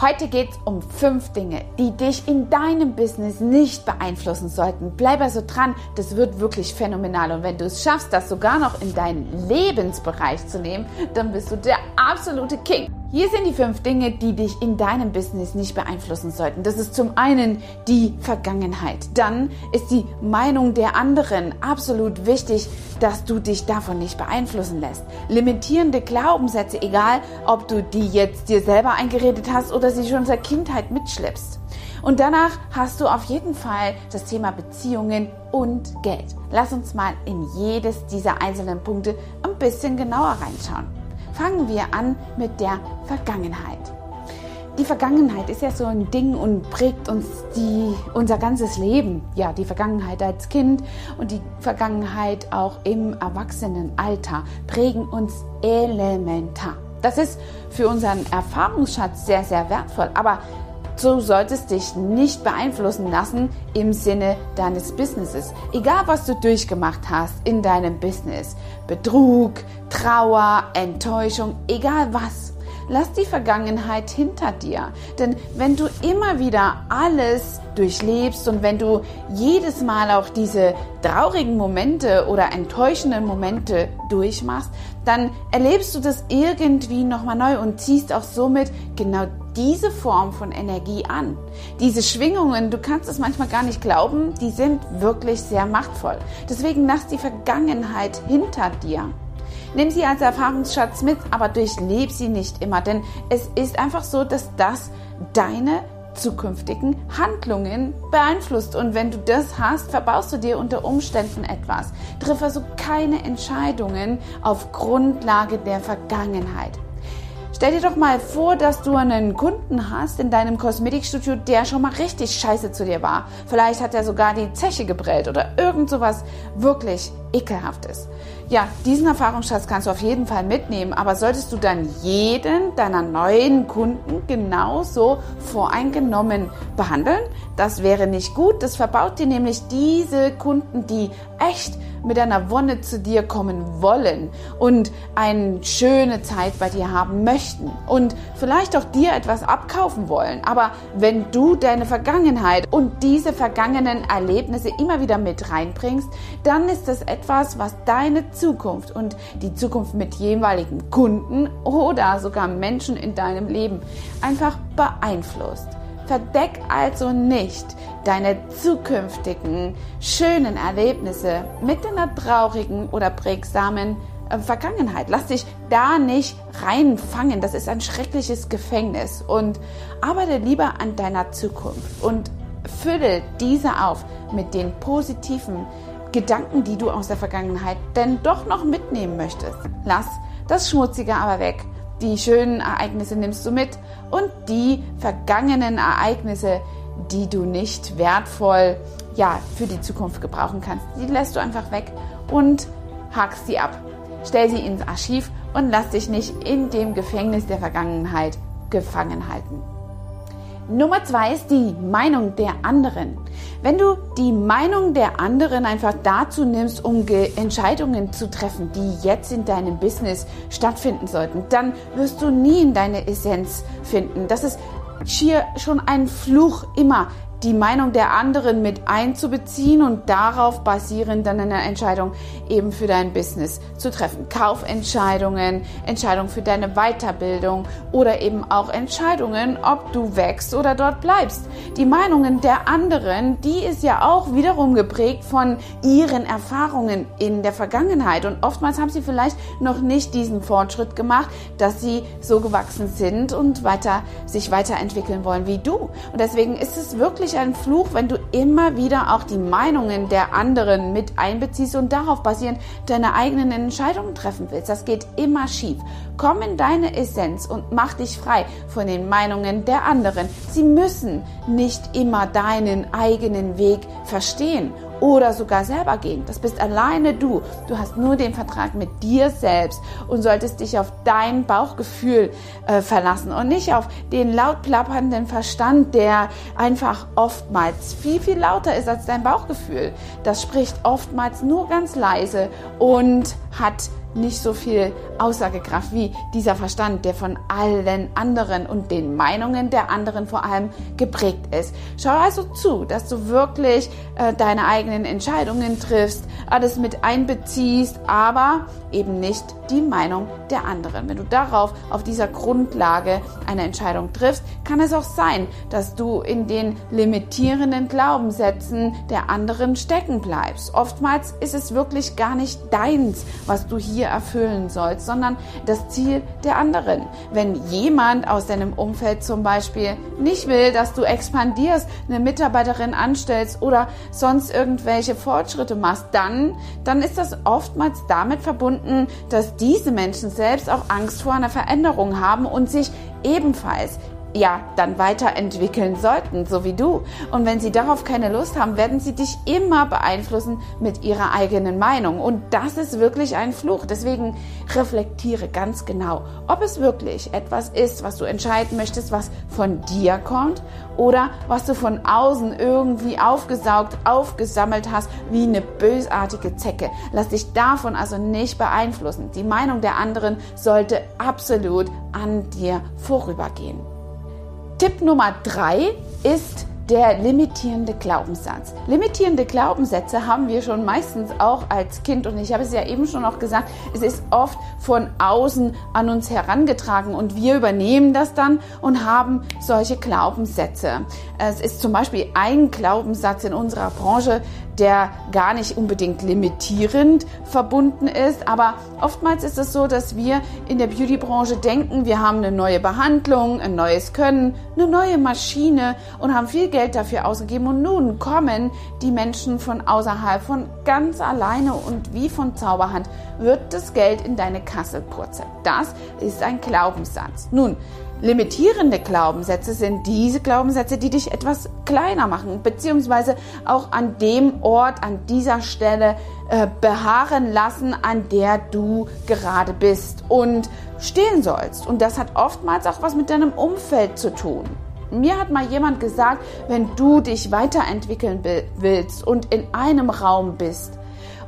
Heute geht es um fünf Dinge, die dich in deinem Business nicht beeinflussen sollten. Bleib also dran, das wird wirklich phänomenal. Und wenn du es schaffst, das sogar noch in deinen Lebensbereich zu nehmen, dann bist du der absolute King. Hier sind die fünf Dinge, die dich in deinem Business nicht beeinflussen sollten. Das ist zum einen die Vergangenheit. Dann ist die Meinung der anderen absolut wichtig, dass du dich davon nicht beeinflussen lässt. Limitierende Glaubenssätze, egal ob du die jetzt dir selber eingeredet hast oder sie schon seit Kindheit mitschleppst. Und danach hast du auf jeden Fall das Thema Beziehungen und Geld. Lass uns mal in jedes dieser einzelnen Punkte ein bisschen genauer reinschauen fangen wir an mit der Vergangenheit. Die Vergangenheit ist ja so ein Ding und prägt uns die, unser ganzes Leben. Ja, die Vergangenheit als Kind und die Vergangenheit auch im Erwachsenenalter prägen uns elementar. Das ist für unseren Erfahrungsschatz sehr, sehr wertvoll. Aber Du solltest dich nicht beeinflussen lassen im Sinne deines Businesses. Egal, was du durchgemacht hast in deinem Business. Betrug, Trauer, Enttäuschung, egal was. Lass die Vergangenheit hinter dir. Denn wenn du immer wieder alles durchlebst und wenn du jedes Mal auch diese traurigen Momente oder enttäuschenden Momente durchmachst, dann erlebst du das irgendwie nochmal neu und ziehst auch somit genau diese Form von Energie an. Diese Schwingungen, du kannst es manchmal gar nicht glauben, die sind wirklich sehr machtvoll. Deswegen lass die Vergangenheit hinter dir. Nimm sie als Erfahrungsschatz mit, aber durchleb sie nicht immer, denn es ist einfach so, dass das deine zukünftigen Handlungen beeinflusst. Und wenn du das hast, verbaust du dir unter Umständen etwas. Triff also keine Entscheidungen auf Grundlage der Vergangenheit. Stell dir doch mal vor, dass du einen Kunden hast in deinem Kosmetikstudio, der schon mal richtig scheiße zu dir war. Vielleicht hat er sogar die Zeche gebrellt oder irgend sowas wirklich ekelhaftes. Ja, diesen Erfahrungsschatz kannst du auf jeden Fall mitnehmen, aber solltest du dann jeden deiner neuen Kunden genauso voreingenommen behandeln? Das wäre nicht gut. Das verbaut dir nämlich diese Kunden, die echt mit einer Wonne zu dir kommen wollen und eine schöne Zeit bei dir haben möchten und vielleicht auch dir etwas abkaufen wollen. Aber wenn du deine Vergangenheit und diese vergangenen Erlebnisse immer wieder mit reinbringst, dann ist das etwas, was deine Zukunft und die Zukunft mit jeweiligen Kunden oder sogar Menschen in deinem Leben einfach beeinflusst. Verdeck also nicht deine zukünftigen schönen Erlebnisse mit einer traurigen oder prägsamen äh, Vergangenheit. Lass dich da nicht reinfangen. Das ist ein schreckliches Gefängnis. Und arbeite lieber an deiner Zukunft und fülle diese auf mit den positiven Gedanken, die du aus der Vergangenheit denn doch noch mitnehmen möchtest. Lass das Schmutzige aber weg die schönen Ereignisse nimmst du mit und die vergangenen Ereignisse, die du nicht wertvoll ja, für die Zukunft gebrauchen kannst, die lässt du einfach weg und hakst sie ab. Stell sie ins Archiv und lass dich nicht in dem Gefängnis der Vergangenheit gefangen halten. Nummer zwei ist die Meinung der anderen. Wenn du die Meinung der anderen einfach dazu nimmst, um Entscheidungen zu treffen, die jetzt in deinem Business stattfinden sollten, dann wirst du nie in deine Essenz finden. Das ist schier schon ein Fluch immer, die Meinung der anderen mit einzubeziehen und darauf basierend dann eine Entscheidung eben für dein Business zu treffen. Kaufentscheidungen, Entscheidungen für deine Weiterbildung oder eben auch Entscheidungen, ob du wächst oder dort bleibst. Die Meinungen der anderen, die ist ja auch wiederum geprägt von ihren Erfahrungen in der Vergangenheit und oftmals haben sie vielleicht noch nicht diesen Fortschritt gemacht, dass sie so gewachsen sind und weiter sich weiterentwickeln wollen wie du. Und deswegen ist es wirklich wirklich ein Fluch, wenn du immer wieder auch die Meinungen der anderen mit einbeziehst und darauf basierend deine eigenen Entscheidungen treffen willst. Das geht immer schief. Komm in deine Essenz und mach dich frei von den Meinungen der anderen. Sie müssen nicht immer deinen eigenen Weg verstehen oder sogar selber gehen. Das bist alleine du. Du hast nur den Vertrag mit dir selbst und solltest dich auf dein Bauchgefühl äh, verlassen und nicht auf den laut plappernden Verstand, der einfach oftmals viel, viel lauter ist als dein Bauchgefühl. Das spricht oftmals nur ganz leise und hat nicht so viel Aussagekraft wie dieser Verstand, der von allen anderen und den Meinungen der anderen vor allem geprägt ist. Schau also zu, dass du wirklich äh, deine eigenen Entscheidungen triffst, alles mit einbeziehst, aber eben nicht die Meinung der anderen. Wenn du darauf, auf dieser Grundlage eine Entscheidung triffst, kann es auch sein, dass du in den limitierenden Glaubenssätzen der anderen stecken bleibst. Oftmals ist es wirklich gar nicht deins, was du hier erfüllen sollst, sondern das Ziel der anderen. Wenn jemand aus deinem Umfeld zum Beispiel nicht will, dass du expandierst, eine Mitarbeiterin anstellst oder sonst irgendwelche Fortschritte machst, dann, dann ist das oftmals damit verbunden, dass diese Menschen selbst auch Angst vor einer Veränderung haben und sich ebenfalls ja dann weiterentwickeln sollten, so wie du. Und wenn sie darauf keine Lust haben, werden sie dich immer beeinflussen mit ihrer eigenen Meinung. Und das ist wirklich ein Fluch. Deswegen reflektiere ganz genau, ob es wirklich etwas ist, was du entscheiden möchtest, was von dir kommt oder was du von außen irgendwie aufgesaugt, aufgesammelt hast, wie eine bösartige Zecke. Lass dich davon also nicht beeinflussen. Die Meinung der anderen sollte absolut an dir vorübergehen. Tipp Nummer drei ist der limitierende Glaubenssatz. Limitierende Glaubenssätze haben wir schon meistens auch als Kind und ich habe es ja eben schon auch gesagt, es ist oft von außen an uns herangetragen und wir übernehmen das dann und haben solche Glaubenssätze. Es ist zum Beispiel ein Glaubenssatz in unserer Branche, der gar nicht unbedingt limitierend verbunden ist. Aber oftmals ist es so, dass wir in der Beautybranche denken, wir haben eine neue Behandlung, ein neues Können, eine neue Maschine und haben viel Geld dafür ausgegeben. Und nun kommen die Menschen von außerhalb von ganz alleine und wie von Zauberhand wird das Geld in deine Kasse purzeln. Das ist ein Glaubenssatz. Nun, Limitierende Glaubenssätze sind diese Glaubenssätze, die dich etwas kleiner machen, beziehungsweise auch an dem Ort, an dieser Stelle äh, beharren lassen, an der du gerade bist und stehen sollst. Und das hat oftmals auch was mit deinem Umfeld zu tun. Mir hat mal jemand gesagt, wenn du dich weiterentwickeln willst und in einem Raum bist,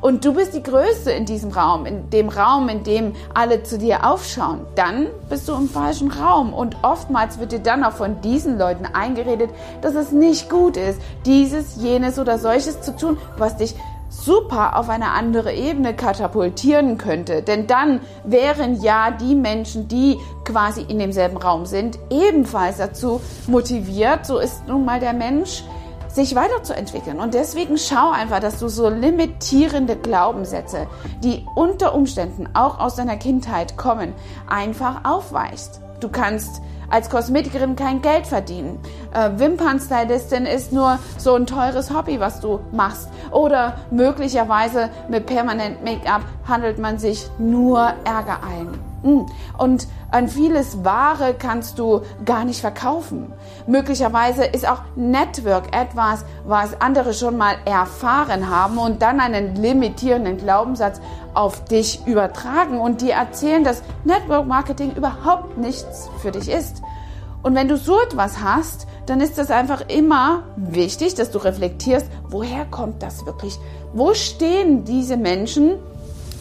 und du bist die Größte in diesem Raum, in dem Raum, in dem alle zu dir aufschauen, dann bist du im falschen Raum. Und oftmals wird dir dann auch von diesen Leuten eingeredet, dass es nicht gut ist, dieses, jenes oder solches zu tun, was dich super auf eine andere Ebene katapultieren könnte. Denn dann wären ja die Menschen, die quasi in demselben Raum sind, ebenfalls dazu motiviert, so ist nun mal der Mensch, sich weiterzuentwickeln. Und deswegen schau einfach, dass du so limitierende Glaubenssätze, die unter Umständen auch aus deiner Kindheit kommen, einfach aufweichst. Du kannst als Kosmetikerin kein Geld verdienen. Äh, Wimpernstylistin ist nur so ein teures Hobby, was du machst. Oder möglicherweise mit Permanent Make-up handelt man sich nur Ärger ein. Mm. Und an vieles Ware kannst du gar nicht verkaufen. Möglicherweise ist auch Network etwas, was andere schon mal erfahren haben und dann einen limitierenden Glaubenssatz auf dich übertragen und dir erzählen, dass Network Marketing überhaupt nichts für dich ist. Und wenn du so etwas hast, dann ist es einfach immer wichtig, dass du reflektierst, woher kommt das wirklich? Wo stehen diese Menschen,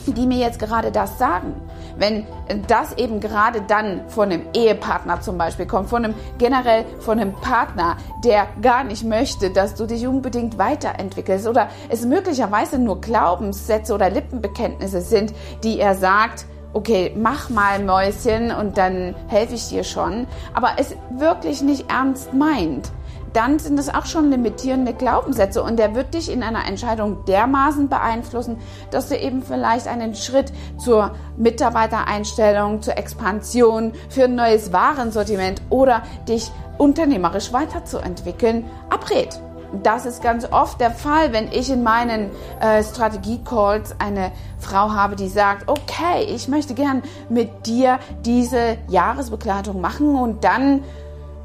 die mir jetzt gerade das sagen? Wenn das eben gerade dann von einem Ehepartner zum Beispiel kommt, von einem generell von einem Partner, der gar nicht möchte, dass du dich unbedingt weiterentwickelst oder es möglicherweise nur Glaubenssätze oder Lippenbekenntnisse sind, die er sagt, okay, mach mal Mäuschen und dann helfe ich dir schon, aber es wirklich nicht ernst meint dann sind es auch schon limitierende Glaubenssätze und der wird dich in einer Entscheidung dermaßen beeinflussen, dass du eben vielleicht einen Schritt zur Mitarbeitereinstellung, zur Expansion, für ein neues Warensortiment oder dich unternehmerisch weiterzuentwickeln abrät. Das ist ganz oft der Fall, wenn ich in meinen äh, Strategie-Calls eine Frau habe, die sagt, okay, ich möchte gern mit dir diese Jahresbegleitung machen und dann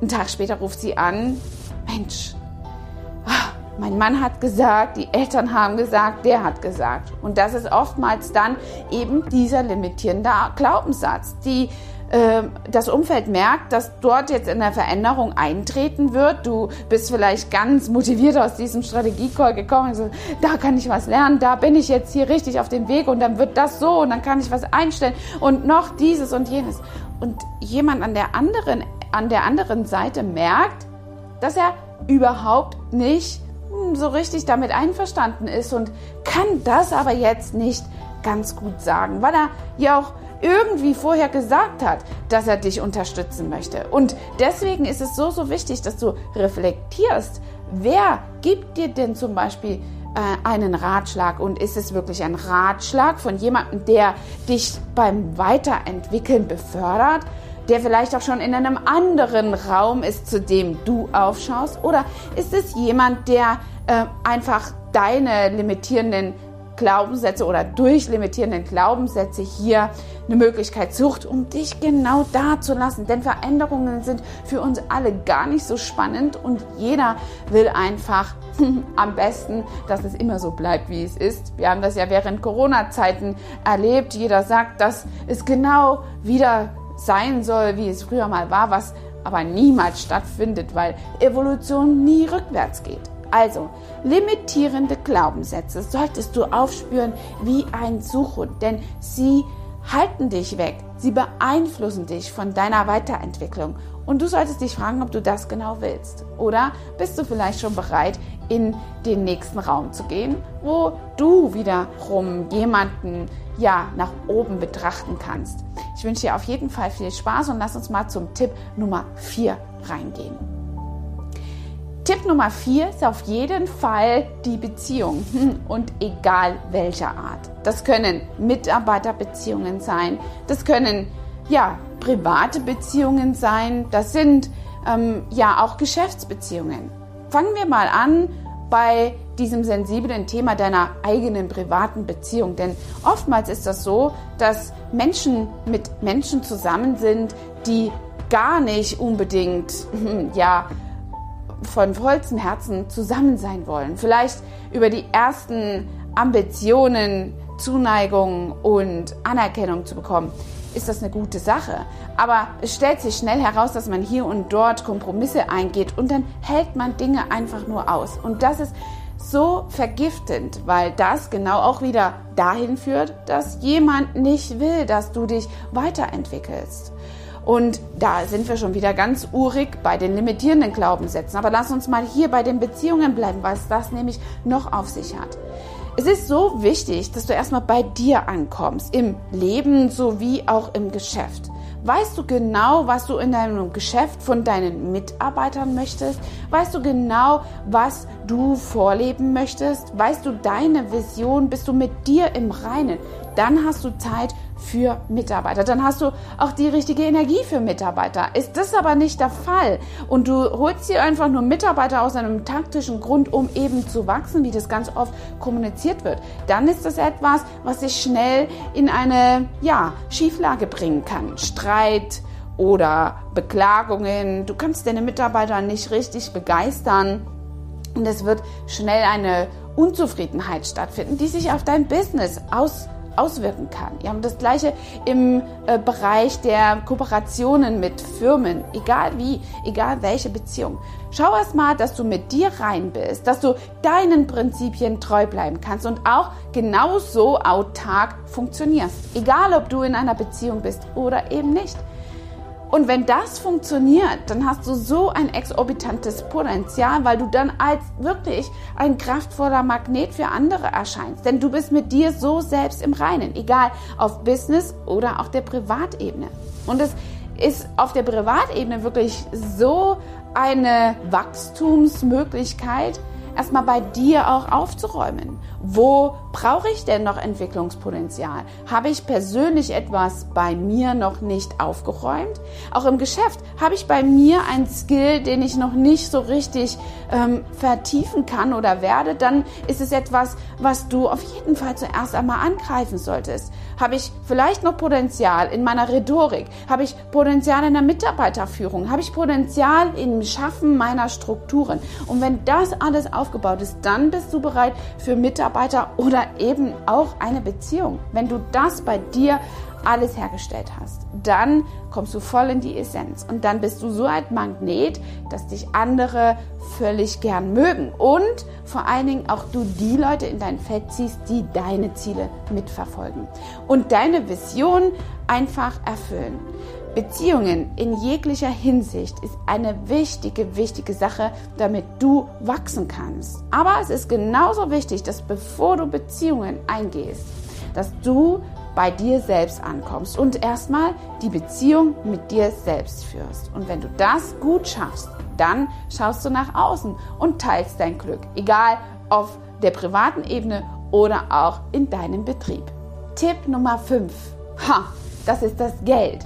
einen Tag später ruft sie an, Mensch, ah, mein Mann hat gesagt, die Eltern haben gesagt, der hat gesagt. Und das ist oftmals dann eben dieser limitierende Glaubenssatz. Die äh, das Umfeld merkt, dass dort jetzt eine Veränderung eintreten wird. Du bist vielleicht ganz motiviert aus diesem Strategiecall gekommen so, da kann ich was lernen, da bin ich jetzt hier richtig auf dem Weg und dann wird das so und dann kann ich was einstellen und noch dieses und jenes. Und jemand an der anderen, an der anderen Seite merkt, dass er überhaupt nicht so richtig damit einverstanden ist und kann das aber jetzt nicht ganz gut sagen, weil er ja auch irgendwie vorher gesagt hat, dass er dich unterstützen möchte. Und deswegen ist es so, so wichtig, dass du reflektierst, wer gibt dir denn zum Beispiel äh, einen Ratschlag und ist es wirklich ein Ratschlag von jemandem, der dich beim Weiterentwickeln befördert, der vielleicht auch schon in einem anderen Raum ist, zu dem du aufschaust? Oder ist es jemand, der äh, einfach deine limitierenden Glaubenssätze oder durch limitierenden Glaubenssätze hier eine Möglichkeit sucht, um dich genau da zu lassen. Denn Veränderungen sind für uns alle gar nicht so spannend und jeder will einfach am besten, dass es immer so bleibt, wie es ist. Wir haben das ja während Corona-Zeiten erlebt. Jeder sagt, dass es genau wieder sein soll, wie es früher mal war, was aber niemals stattfindet, weil Evolution nie rückwärts geht. Also, limitierende Glaubenssätze solltest du aufspüren wie ein Suchhund, denn sie halten dich weg, sie beeinflussen dich von deiner Weiterentwicklung und du solltest dich fragen, ob du das genau willst. Oder bist du vielleicht schon bereit, in den nächsten Raum zu gehen, wo du wiederum jemanden ja nach oben betrachten kannst. Ich wünsche dir auf jeden Fall viel Spaß und lass uns mal zum Tipp Nummer 4 reingehen. Tipp Nummer 4 ist auf jeden Fall die Beziehung hm, und egal welcher Art. Das können Mitarbeiterbeziehungen sein, das können ja private Beziehungen sein, das sind ähm, ja auch Geschäftsbeziehungen. Fangen wir mal an bei diesem sensiblen Thema deiner eigenen privaten Beziehung. Denn oftmals ist das so, dass Menschen mit Menschen zusammen sind, die gar nicht unbedingt, hm, ja, von vollstem Herzen zusammen sein wollen. Vielleicht über die ersten Ambitionen, Zuneigung und Anerkennung zu bekommen ist das eine gute Sache. Aber es stellt sich schnell heraus, dass man hier und dort Kompromisse eingeht und dann hält man Dinge einfach nur aus. Und das ist so vergiftend, weil das genau auch wieder dahin führt, dass jemand nicht will, dass du dich weiterentwickelst. Und da sind wir schon wieder ganz urig bei den limitierenden Glaubenssätzen. Aber lass uns mal hier bei den Beziehungen bleiben, was das nämlich noch auf sich hat. Es ist so wichtig, dass du erstmal bei dir ankommst, im Leben sowie auch im Geschäft. Weißt du genau, was du in deinem Geschäft von deinen Mitarbeitern möchtest? Weißt du genau, was du vorleben möchtest? Weißt du deine Vision? Bist du mit dir im Reinen? Dann hast du Zeit für Mitarbeiter. Dann hast du auch die richtige Energie für Mitarbeiter. Ist das aber nicht der Fall und du holst dir einfach nur Mitarbeiter aus einem taktischen Grund, um eben zu wachsen, wie das ganz oft kommuniziert wird, dann ist das etwas, was sich schnell in eine ja, Schieflage bringen kann. Streit oder Beklagungen. Du kannst deine Mitarbeiter nicht richtig begeistern und es wird schnell eine Unzufriedenheit stattfinden, die sich auf dein Business aus auswirken kann. Wir haben das gleiche im äh, Bereich der Kooperationen mit Firmen, egal wie, egal welche Beziehung. Schau erst mal, dass du mit dir rein bist, dass du deinen Prinzipien treu bleiben kannst und auch genauso autark funktionierst. Egal, ob du in einer Beziehung bist oder eben nicht. Und wenn das funktioniert, dann hast du so ein exorbitantes Potenzial, weil du dann als wirklich ein kraftvoller Magnet für andere erscheinst. Denn du bist mit dir so selbst im Reinen, egal auf Business oder auf der Privatebene. Und es ist auf der Privatebene wirklich so eine Wachstumsmöglichkeit, erstmal bei dir auch aufzuräumen. Wo brauche ich denn noch Entwicklungspotenzial? Habe ich persönlich etwas bei mir noch nicht aufgeräumt? Auch im Geschäft habe ich bei mir ein Skill, den ich noch nicht so richtig ähm, vertiefen kann oder werde? Dann ist es etwas, was du auf jeden Fall zuerst einmal angreifen solltest. Habe ich vielleicht noch Potenzial in meiner Rhetorik? Habe ich Potenzial in der Mitarbeiterführung? Habe ich Potenzial im Schaffen meiner Strukturen? Und wenn das alles aufgebaut ist, dann bist du bereit für Mitarbeiter oder eben auch eine Beziehung. Wenn du das bei dir alles hergestellt hast, dann kommst du voll in die Essenz und dann bist du so ein Magnet, dass dich andere völlig gern mögen und vor allen Dingen auch du die Leute in dein Feld ziehst, die deine Ziele mitverfolgen und deine Vision einfach erfüllen. Beziehungen in jeglicher Hinsicht ist eine wichtige, wichtige Sache, damit du wachsen kannst. Aber es ist genauso wichtig, dass bevor du Beziehungen eingehst, dass du bei dir selbst ankommst und erstmal die Beziehung mit dir selbst führst. Und wenn du das gut schaffst, dann schaust du nach außen und teilst dein Glück, egal auf der privaten Ebene oder auch in deinem Betrieb. Tipp Nummer 5. Ha, das ist das Geld.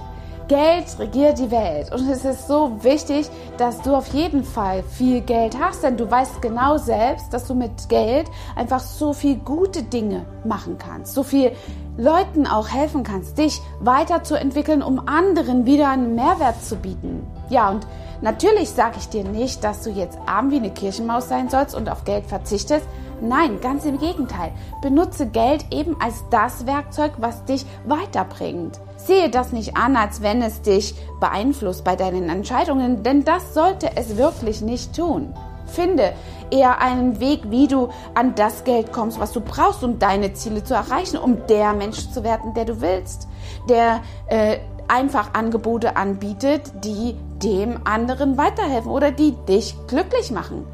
Geld regiert die Welt und es ist so wichtig, dass du auf jeden Fall viel Geld hast, denn du weißt genau selbst, dass du mit Geld einfach so viel gute Dinge machen kannst, so viel Leuten auch helfen kannst, dich weiterzuentwickeln, um anderen wieder einen Mehrwert zu bieten. Ja, und natürlich sage ich dir nicht, dass du jetzt arm wie eine Kirchenmaus sein sollst und auf Geld verzichtest. Nein, ganz im Gegenteil. Benutze Geld eben als das Werkzeug, was dich weiterbringt. Sehe das nicht an, als wenn es dich beeinflusst bei deinen Entscheidungen, denn das sollte es wirklich nicht tun. Finde eher einen Weg, wie du an das Geld kommst, was du brauchst, um deine Ziele zu erreichen, um der Mensch zu werden, der du willst, der äh, einfach Angebote anbietet, die dem anderen weiterhelfen oder die dich glücklich machen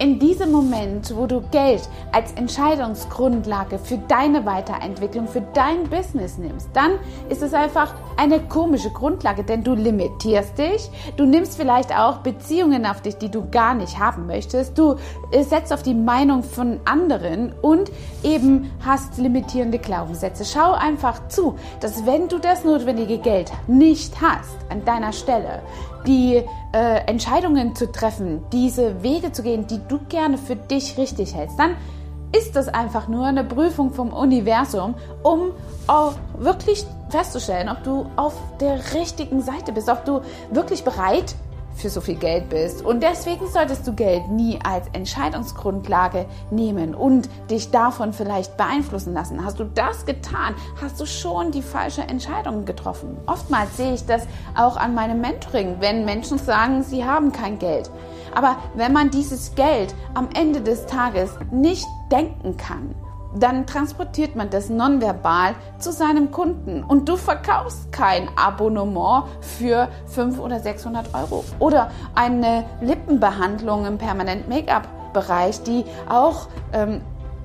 in diesem Moment, wo du Geld als Entscheidungsgrundlage für deine Weiterentwicklung, für dein Business nimmst, dann ist es einfach eine komische Grundlage, denn du limitierst dich, du nimmst vielleicht auch Beziehungen auf dich, die du gar nicht haben möchtest, du äh, setzt auf die Meinung von anderen und eben hast limitierende Glaubenssätze. Schau einfach zu, dass wenn du das notwendige Geld nicht hast an deiner Stelle, die äh, Entscheidungen zu treffen, diese Wege zu gehen, die du gerne für dich richtig hältst, dann ist das einfach nur eine Prüfung vom Universum, um auch wirklich festzustellen, ob du auf der richtigen Seite bist, ob du wirklich bereit bist für so viel Geld bist. Und deswegen solltest du Geld nie als Entscheidungsgrundlage nehmen und dich davon vielleicht beeinflussen lassen. Hast du das getan, hast du schon die falsche Entscheidung getroffen. Oftmals sehe ich das auch an meinem Mentoring, wenn Menschen sagen, sie haben kein Geld. Aber wenn man dieses Geld am Ende des Tages nicht denken kann, dann transportiert man das nonverbal zu seinem Kunden. Und du verkaufst kein Abonnement für 500 oder 600 Euro oder eine Lippenbehandlung im Permanent Make-up Bereich, die auch ähm,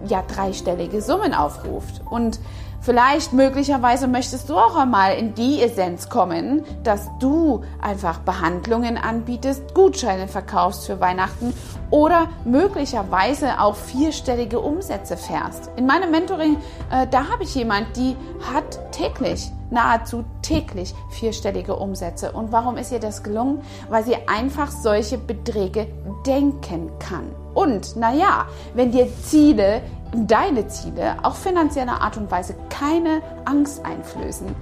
ja dreistellige Summen aufruft. Und Vielleicht möglicherweise möchtest du auch einmal in die Essenz kommen, dass du einfach Behandlungen anbietest, Gutscheine verkaufst für Weihnachten oder möglicherweise auch vierstellige Umsätze fährst. In meinem Mentoring, äh, da habe ich jemand, die hat täglich, nahezu täglich vierstellige Umsätze. Und warum ist ihr das gelungen? Weil sie einfach solche Beträge denken kann. Und naja, wenn dir Ziele deine Ziele auf finanzielle Art und Weise keine Angst einflößen,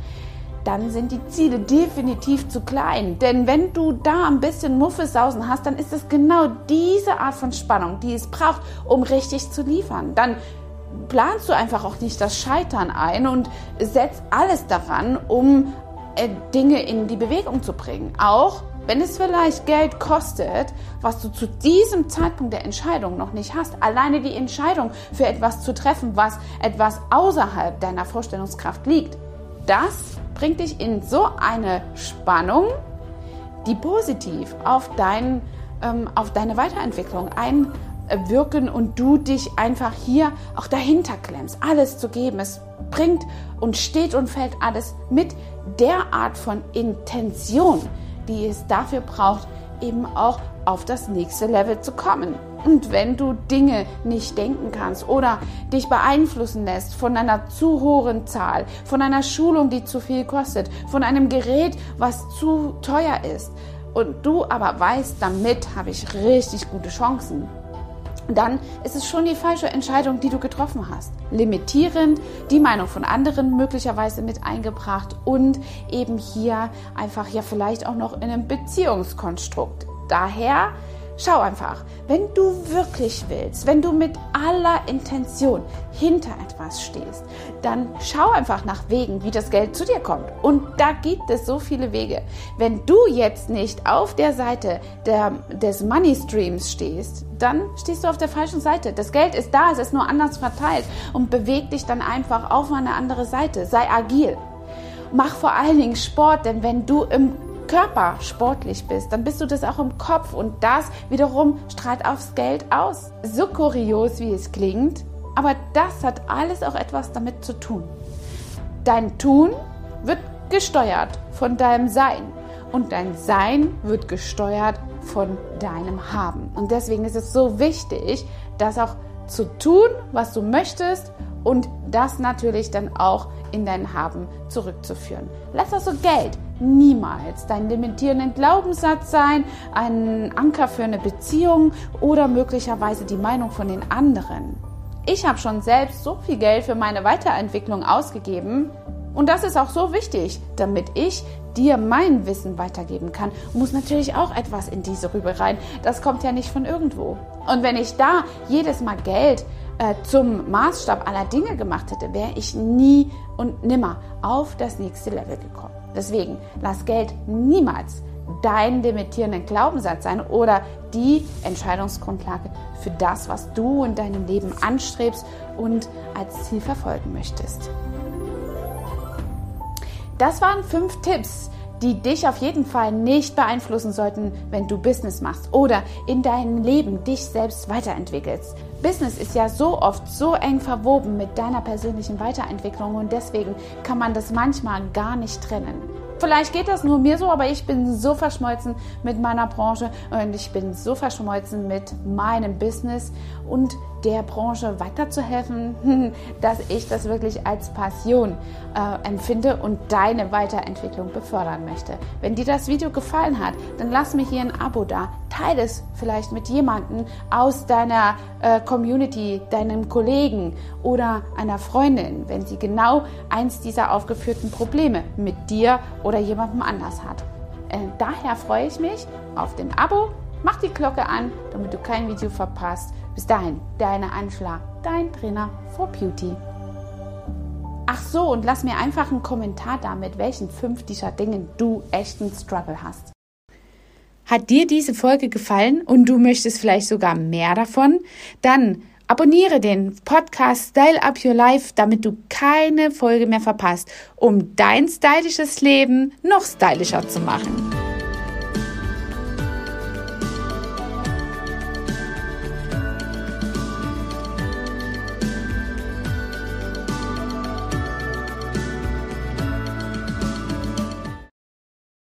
dann sind die Ziele definitiv zu klein. Denn wenn du da ein bisschen Muffelsausen hast, dann ist es genau diese Art von Spannung, die es braucht, um richtig zu liefern. Dann planst du einfach auch nicht das Scheitern ein und setzt alles daran, um Dinge in die Bewegung zu bringen. Auch wenn es vielleicht Geld kostet, was du zu diesem Zeitpunkt der Entscheidung noch nicht hast, alleine die Entscheidung für etwas zu treffen, was etwas außerhalb deiner Vorstellungskraft liegt, das bringt dich in so eine Spannung, die positiv auf, dein, ähm, auf deine Weiterentwicklung einwirken und du dich einfach hier auch dahinter klemmst, alles zu geben. Es bringt und steht und fällt alles mit der Art von Intention, die es dafür braucht, eben auch auf das nächste Level zu kommen. Und wenn du Dinge nicht denken kannst oder dich beeinflussen lässt von einer zu hohen Zahl, von einer Schulung, die zu viel kostet, von einem Gerät, was zu teuer ist, und du aber weißt, damit habe ich richtig gute Chancen, dann ist es schon die falsche Entscheidung, die du getroffen hast. Limitierend, die Meinung von anderen möglicherweise mit eingebracht und eben hier einfach ja vielleicht auch noch in einem Beziehungskonstrukt. Daher schau einfach, Wenn du wirklich willst, wenn du mit aller Intention hinter etwas stehst, dann schau einfach nach Wegen, wie das Geld zu dir kommt. Und da gibt es so viele Wege. Wenn du jetzt nicht auf der Seite der, des Money Streams stehst, dann stehst du auf der falschen Seite. Das Geld ist da, es ist nur anders verteilt und beweg dich dann einfach auf eine andere Seite. Sei agil. Mach vor allen Dingen Sport, denn wenn du im Körper sportlich bist, dann bist du das auch im Kopf und das wiederum strahlt aufs Geld aus. So kurios, wie es klingt, aber das hat alles auch etwas damit zu tun. Dein Tun wird gesteuert von deinem Sein und dein Sein wird gesteuert von deinem Haben. Und deswegen ist es so wichtig, das auch zu tun, was du möchtest und das natürlich dann auch in dein Haben zurückzuführen. Lass also Geld niemals dein limitierenden Glaubenssatz sein, ein Anker für eine Beziehung oder möglicherweise die Meinung von den anderen. Ich habe schon selbst so viel Geld für meine Weiterentwicklung ausgegeben und das ist auch so wichtig, damit ich dir mein Wissen weitergeben kann, muss natürlich auch etwas in diese Rübe rein. Das kommt ja nicht von irgendwo. Und wenn ich da jedes Mal Geld äh, zum Maßstab aller Dinge gemacht hätte, wäre ich nie und nimmer auf das nächste Level gekommen. Deswegen lass Geld niemals dein limitierenden Glaubenssatz sein oder die Entscheidungsgrundlage für das, was du in deinem Leben anstrebst und als Ziel verfolgen möchtest. Das waren fünf Tipps, die dich auf jeden Fall nicht beeinflussen sollten, wenn du Business machst oder in deinem Leben dich selbst weiterentwickelst. Business ist ja so oft so eng verwoben mit deiner persönlichen Weiterentwicklung und deswegen kann man das manchmal gar nicht trennen. Vielleicht geht das nur mir so, aber ich bin so verschmolzen mit meiner Branche und ich bin so verschmolzen mit meinem Business und der Branche weiterzuhelfen, dass ich das wirklich als Passion äh, empfinde und deine Weiterentwicklung befördern möchte. Wenn dir das Video gefallen hat, dann lass mir hier ein Abo da. Teile es vielleicht mit jemandem aus deiner äh, Community, deinem Kollegen oder einer Freundin, wenn sie genau eins dieser aufgeführten Probleme mit dir oder jemandem anders hat. Äh, daher freue ich mich auf den Abo. Mach die Glocke an, damit du kein Video verpasst. Bis dahin, deine Anschlag, dein Trainer for Beauty. Ach so, und lass mir einfach einen Kommentar da, mit welchen fünf dieser Dingen du echten Struggle hast. Hat dir diese Folge gefallen und du möchtest vielleicht sogar mehr davon? Dann abonniere den Podcast Style Up Your Life, damit du keine Folge mehr verpasst, um dein stylisches Leben noch stylischer zu machen.